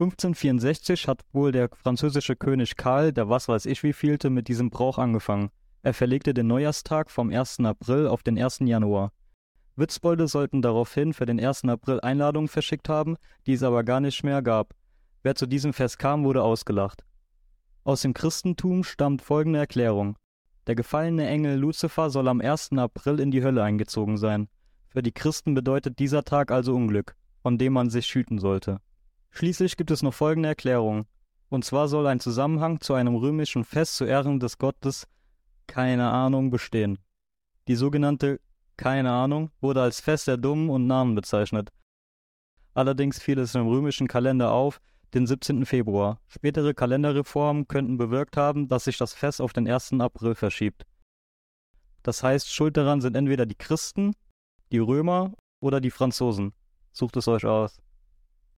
1564 hat wohl der französische König Karl, der was weiß ich wievielte, mit diesem Brauch angefangen. Er verlegte den Neujahrstag vom 1. April auf den 1. Januar. Witzbolde sollten daraufhin für den 1. April Einladungen verschickt haben, die es aber gar nicht mehr gab. Wer zu diesem Fest kam, wurde ausgelacht. Aus dem Christentum stammt folgende Erklärung. Der gefallene Engel Luzifer soll am 1. April in die Hölle eingezogen sein. Für die Christen bedeutet dieser Tag also Unglück, von dem man sich hüten sollte. Schließlich gibt es noch folgende Erklärung. Und zwar soll ein Zusammenhang zu einem römischen Fest zu Ehren des Gottes keine Ahnung bestehen. Die sogenannte keine Ahnung wurde als Fest der Dummen und Namen bezeichnet. Allerdings fiel es im römischen Kalender auf, den 17. Februar. Spätere Kalenderreformen könnten bewirkt haben, dass sich das Fest auf den 1. April verschiebt. Das heißt, schuld daran sind entweder die Christen, die Römer oder die Franzosen. Sucht es euch aus.